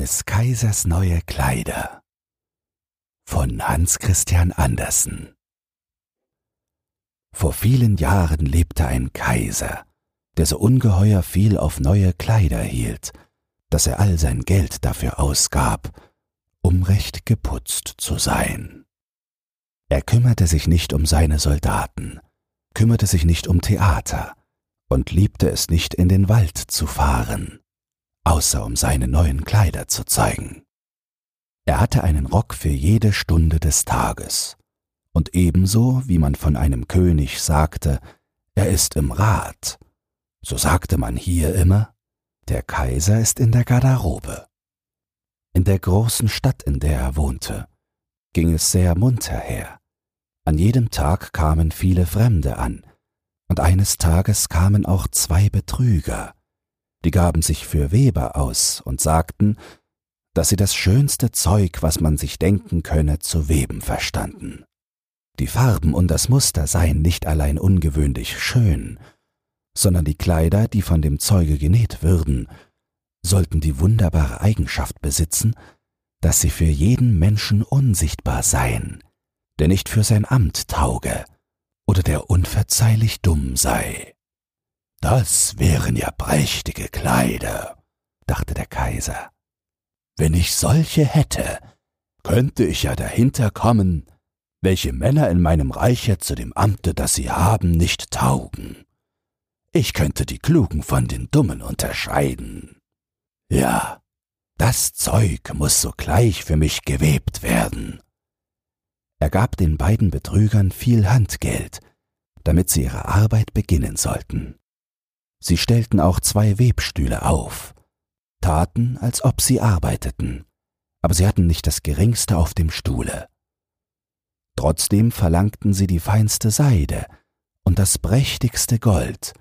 Des Kaisers neue Kleider. Von Hans Christian Andersen. Vor vielen Jahren lebte ein Kaiser, der so ungeheuer viel auf neue Kleider hielt, dass er all sein Geld dafür ausgab, um recht geputzt zu sein. Er kümmerte sich nicht um seine Soldaten, kümmerte sich nicht um Theater und liebte es nicht in den Wald zu fahren, außer um seine neuen Kleider zu zeigen. Er hatte einen Rock für jede Stunde des Tages, und ebenso wie man von einem König sagte, er ist im Rat, so sagte man hier immer, der Kaiser ist in der Garderobe. In der großen Stadt, in der er wohnte, ging es sehr munter her. An jedem Tag kamen viele Fremde an, und eines Tages kamen auch zwei Betrüger, die gaben sich für Weber aus und sagten, dass sie das schönste Zeug, was man sich denken könne, zu weben verstanden. Die Farben und das Muster seien nicht allein ungewöhnlich schön, sondern die Kleider, die von dem Zeuge genäht würden, sollten die wunderbare Eigenschaft besitzen, dass sie für jeden Menschen unsichtbar seien, der nicht für sein Amt tauge oder der unverzeihlich dumm sei. Das wären ja prächtige Kleider, dachte der Kaiser. Wenn ich solche hätte, könnte ich ja dahinter kommen, welche Männer in meinem Reiche zu dem Amte, das sie haben, nicht taugen. Ich könnte die Klugen von den Dummen unterscheiden. Ja, das Zeug muss sogleich für mich gewebt werden. Er gab den beiden Betrügern viel Handgeld, damit sie ihre Arbeit beginnen sollten. Sie stellten auch zwei Webstühle auf, taten, als ob sie arbeiteten, aber sie hatten nicht das geringste auf dem Stuhle. Trotzdem verlangten sie die feinste Seide und das prächtigste Gold,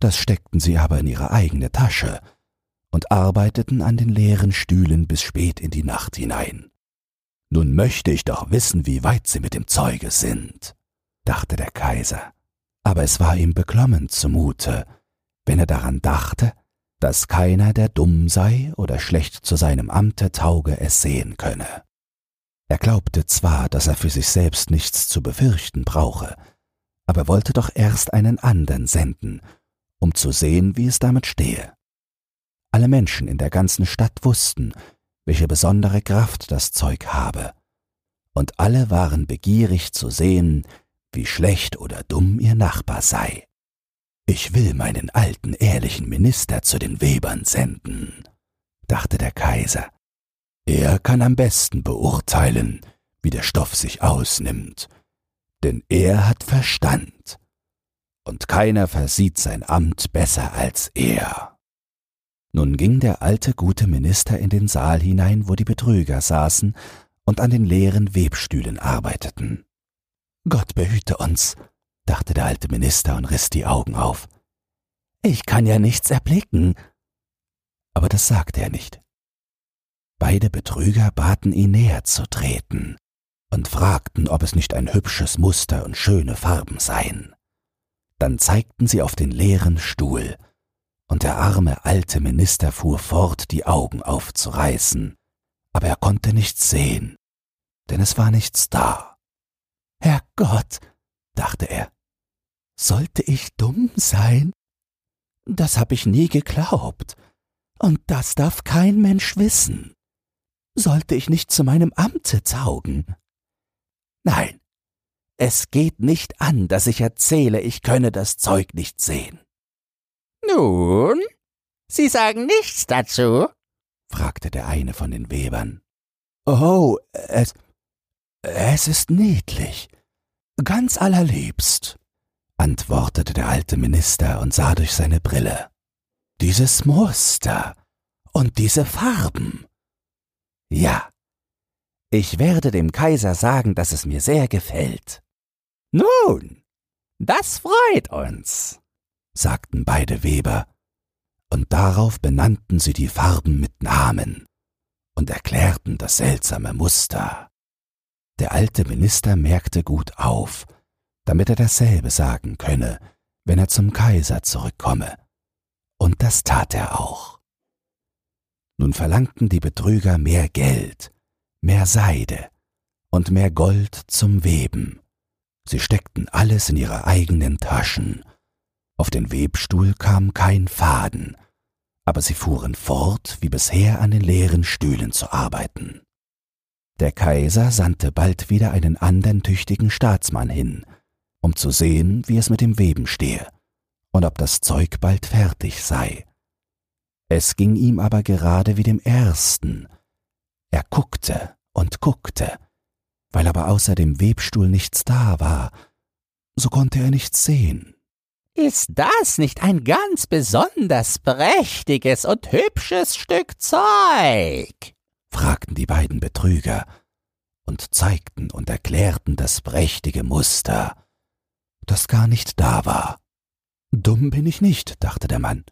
das steckten sie aber in ihre eigene Tasche und arbeiteten an den leeren Stühlen bis spät in die Nacht hinein. Nun möchte ich doch wissen, wie weit sie mit dem Zeuge sind, dachte der Kaiser, aber es war ihm beklommen zumute, wenn er daran dachte, dass keiner, der dumm sei oder schlecht zu seinem Amte tauge, es sehen könne. Er glaubte zwar, dass er für sich selbst nichts zu befürchten brauche, aber wollte doch erst einen andern senden, um zu sehen, wie es damit stehe. Alle Menschen in der ganzen Stadt wussten, welche besondere Kraft das Zeug habe, und alle waren begierig zu sehen, wie schlecht oder dumm ihr Nachbar sei. Ich will meinen alten ehrlichen Minister zu den Webern senden, dachte der Kaiser. Er kann am besten beurteilen, wie der Stoff sich ausnimmt, denn er hat Verstand, und keiner versieht sein Amt besser als er. Nun ging der alte gute Minister in den Saal hinein, wo die Betrüger saßen und an den leeren Webstühlen arbeiteten. Gott behüte uns, dachte der alte Minister und riss die Augen auf. Ich kann ja nichts erblicken. Aber das sagte er nicht. Beide Betrüger baten ihn näher zu treten und fragten, ob es nicht ein hübsches Muster und schöne Farben seien. Dann zeigten sie auf den leeren Stuhl, und der arme alte Minister fuhr fort, die Augen aufzureißen, aber er konnte nichts sehen, denn es war nichts da. Herrgott, dachte er, sollte ich dumm sein? Das hab ich nie geglaubt, und das darf kein Mensch wissen. Sollte ich nicht zu meinem Amte taugen? Nein, es geht nicht an, dass ich erzähle, ich könne das Zeug nicht sehen. Nun, Sie sagen nichts dazu? fragte der eine von den Webern. Oh, es, es ist niedlich, ganz allerliebst, antwortete der alte Minister und sah durch seine Brille. Dieses Muster und diese Farben. Ja, ich werde dem Kaiser sagen, dass es mir sehr gefällt. Nun, das freut uns sagten beide Weber, und darauf benannten sie die Farben mit Namen und erklärten das seltsame Muster. Der alte Minister merkte gut auf, damit er dasselbe sagen könne, wenn er zum Kaiser zurückkomme, und das tat er auch. Nun verlangten die Betrüger mehr Geld, mehr Seide und mehr Gold zum Weben. Sie steckten alles in ihre eigenen Taschen. Auf den Webstuhl kam kein Faden, aber sie fuhren fort, wie bisher an den leeren Stühlen zu arbeiten. Der Kaiser sandte bald wieder einen andern tüchtigen Staatsmann hin, um zu sehen, wie es mit dem Weben stehe und ob das Zeug bald fertig sei. Es ging ihm aber gerade wie dem ersten. Er guckte und guckte, weil aber außer dem Webstuhl nichts da war, so konnte er nichts sehen. Ist das nicht ein ganz besonders prächtiges und hübsches Stück Zeug? fragten die beiden Betrüger und zeigten und erklärten das prächtige Muster, das gar nicht da war. Dumm bin ich nicht, dachte der Mann.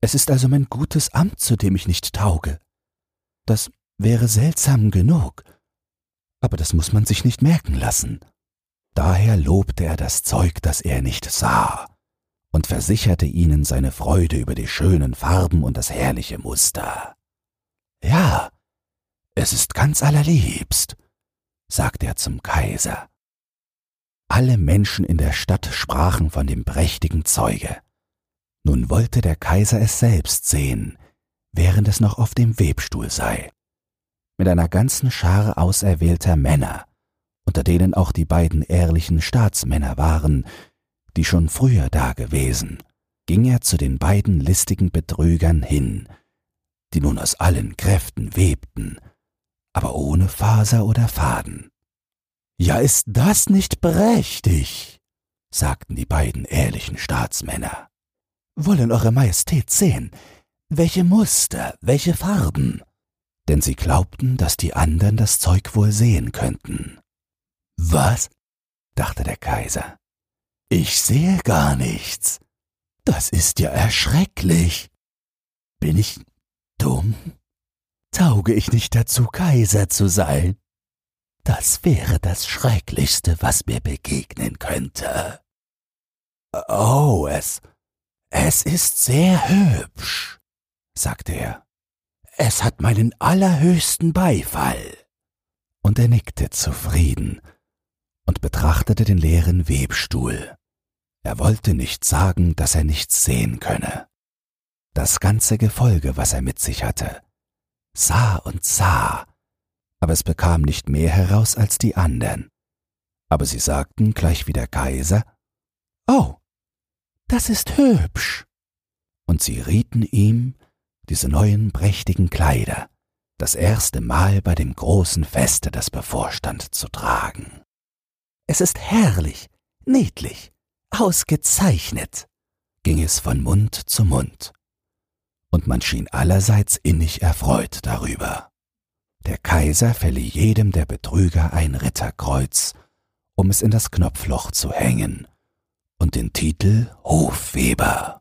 Es ist also mein gutes Amt, zu dem ich nicht tauge. Das wäre seltsam genug, aber das muss man sich nicht merken lassen. Daher lobte er das Zeug, das er nicht sah, und versicherte ihnen seine Freude über die schönen Farben und das herrliche Muster. Ja, es ist ganz allerliebst, sagte er zum Kaiser. Alle Menschen in der Stadt sprachen von dem prächtigen Zeuge. Nun wollte der Kaiser es selbst sehen, während es noch auf dem Webstuhl sei. Mit einer ganzen Schar auserwählter Männer, unter denen auch die beiden ehrlichen Staatsmänner waren, die schon früher dagewesen, ging er zu den beiden listigen Betrügern hin, die nun aus allen Kräften webten, aber ohne Faser oder Faden. Ja, ist das nicht prächtig? sagten die beiden ehrlichen Staatsmänner. Wollen Eure Majestät sehen, welche Muster, welche Farben? Denn sie glaubten, dass die anderen das Zeug wohl sehen könnten. Was? dachte der Kaiser. Ich sehe gar nichts. Das ist ja erschrecklich. Bin ich dumm? Tauge ich nicht dazu, Kaiser zu sein? Das wäre das Schrecklichste, was mir begegnen könnte. Oh, es, es ist sehr hübsch, sagte er. Es hat meinen allerhöchsten Beifall. Und er nickte zufrieden und betrachtete den leeren Webstuhl. Er wollte nicht sagen, dass er nichts sehen könne. Das ganze Gefolge, was er mit sich hatte, sah und sah, aber es bekam nicht mehr heraus als die andern. Aber sie sagten gleich wie der Kaiser, Oh, das ist hübsch. Und sie rieten ihm, diese neuen prächtigen Kleider, das erste Mal bei dem großen Feste, das bevorstand, zu tragen. Es ist herrlich, niedlich, ausgezeichnet, ging es von Mund zu Mund und man schien allerseits innig erfreut darüber. Der Kaiser verlieh jedem der Betrüger ein Ritterkreuz, um es in das Knopfloch zu hängen, und den Titel Hofweber.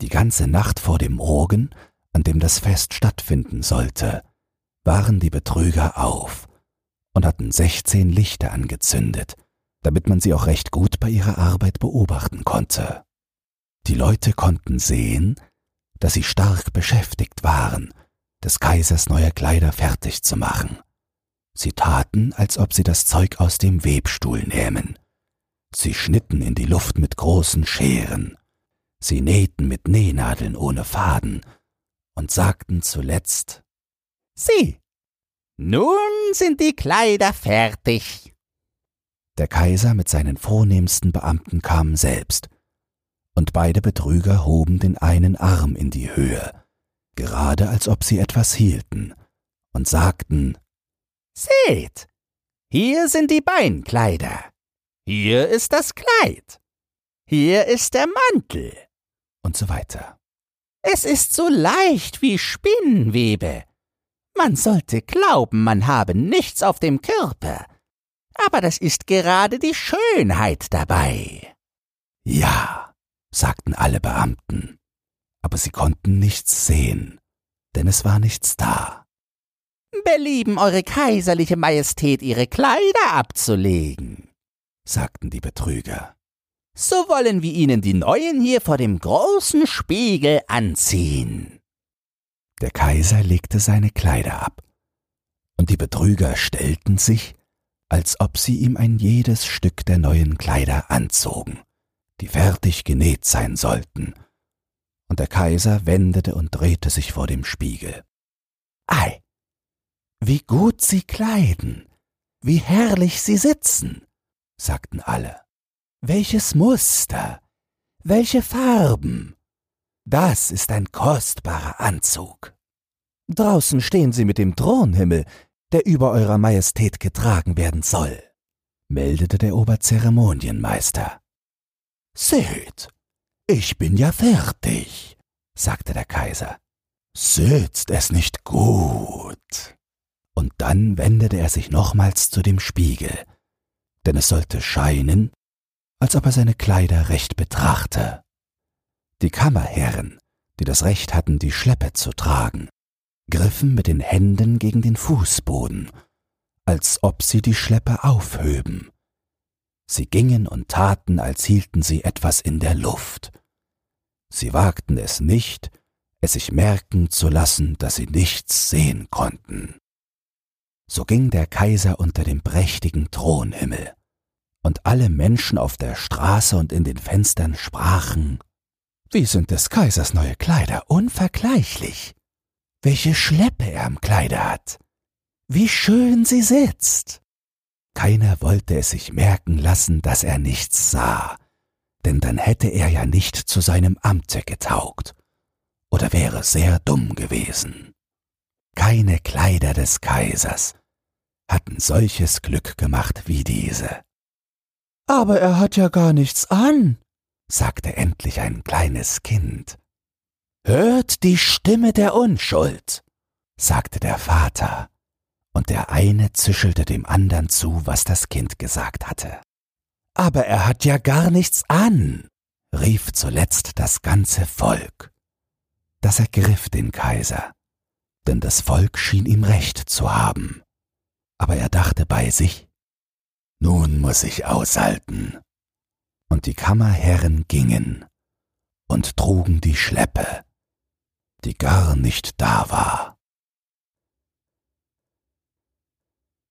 Die ganze Nacht vor dem Morgen, an dem das Fest stattfinden sollte, waren die Betrüger auf und hatten sechzehn Lichter angezündet, damit man sie auch recht gut bei ihrer Arbeit beobachten konnte. Die Leute konnten sehen, dass sie stark beschäftigt waren, des Kaisers neue Kleider fertig zu machen. Sie taten, als ob sie das Zeug aus dem Webstuhl nähmen. Sie schnitten in die Luft mit großen Scheren. Sie nähten mit Nähnadeln ohne Faden und sagten zuletzt Sieh, nun sind die Kleider fertig. Der Kaiser mit seinen vornehmsten Beamten kam selbst und beide Betrüger hoben den einen Arm in die Höhe, gerade als ob sie etwas hielten, und sagten Seht, hier sind die Beinkleider, hier ist das Kleid, hier ist der Mantel und so weiter. Es ist so leicht wie Spinnwebe. Man sollte glauben, man habe nichts auf dem Körper, aber das ist gerade die Schönheit dabei. Ja, sagten alle Beamten, aber sie konnten nichts sehen, denn es war nichts da. Belieben Eure kaiserliche Majestät Ihre Kleider abzulegen, sagten die Betrüger. So wollen wir Ihnen die neuen hier vor dem großen Spiegel anziehen. Der Kaiser legte seine Kleider ab, und die Betrüger stellten sich, als ob sie ihm ein jedes Stück der neuen Kleider anzogen, die fertig genäht sein sollten, und der Kaiser wendete und drehte sich vor dem Spiegel. Ei, wie gut sie kleiden, wie herrlich sie sitzen, sagten alle. Welches Muster, welche Farben. Das ist ein kostbarer Anzug. Draußen stehen sie mit dem Thronhimmel, der über eurer Majestät getragen werden soll, meldete der Oberzeremonienmeister. Seht, ich bin ja fertig, sagte der Kaiser. Sitzt es nicht gut? Und dann wendete er sich nochmals zu dem Spiegel, denn es sollte scheinen, als ob er seine Kleider recht betrachte. Die Kammerherren, die das Recht hatten, die Schleppe zu tragen, griffen mit den Händen gegen den Fußboden, als ob sie die Schleppe aufhöben. Sie gingen und taten, als hielten sie etwas in der Luft. Sie wagten es nicht, es sich merken zu lassen, dass sie nichts sehen konnten. So ging der Kaiser unter dem prächtigen Thronhimmel, und alle Menschen auf der Straße und in den Fenstern sprachen Wie sind des Kaisers neue Kleider unvergleichlich. Welche Schleppe er am Kleide hat. Wie schön sie sitzt. Keiner wollte es sich merken lassen, dass er nichts sah, denn dann hätte er ja nicht zu seinem Amte getaugt oder wäre sehr dumm gewesen. Keine Kleider des Kaisers hatten solches Glück gemacht wie diese. Aber er hat ja gar nichts an, sagte endlich ein kleines Kind. Hört die Stimme der Unschuld, sagte der Vater, und der eine zischelte dem andern zu, was das Kind gesagt hatte. Aber er hat ja gar nichts an, rief zuletzt das ganze Volk. Das ergriff den Kaiser, denn das Volk schien ihm recht zu haben. Aber er dachte bei sich, nun muss ich aushalten. Und die Kammerherren gingen und trugen die Schleppe, die gar nicht da war.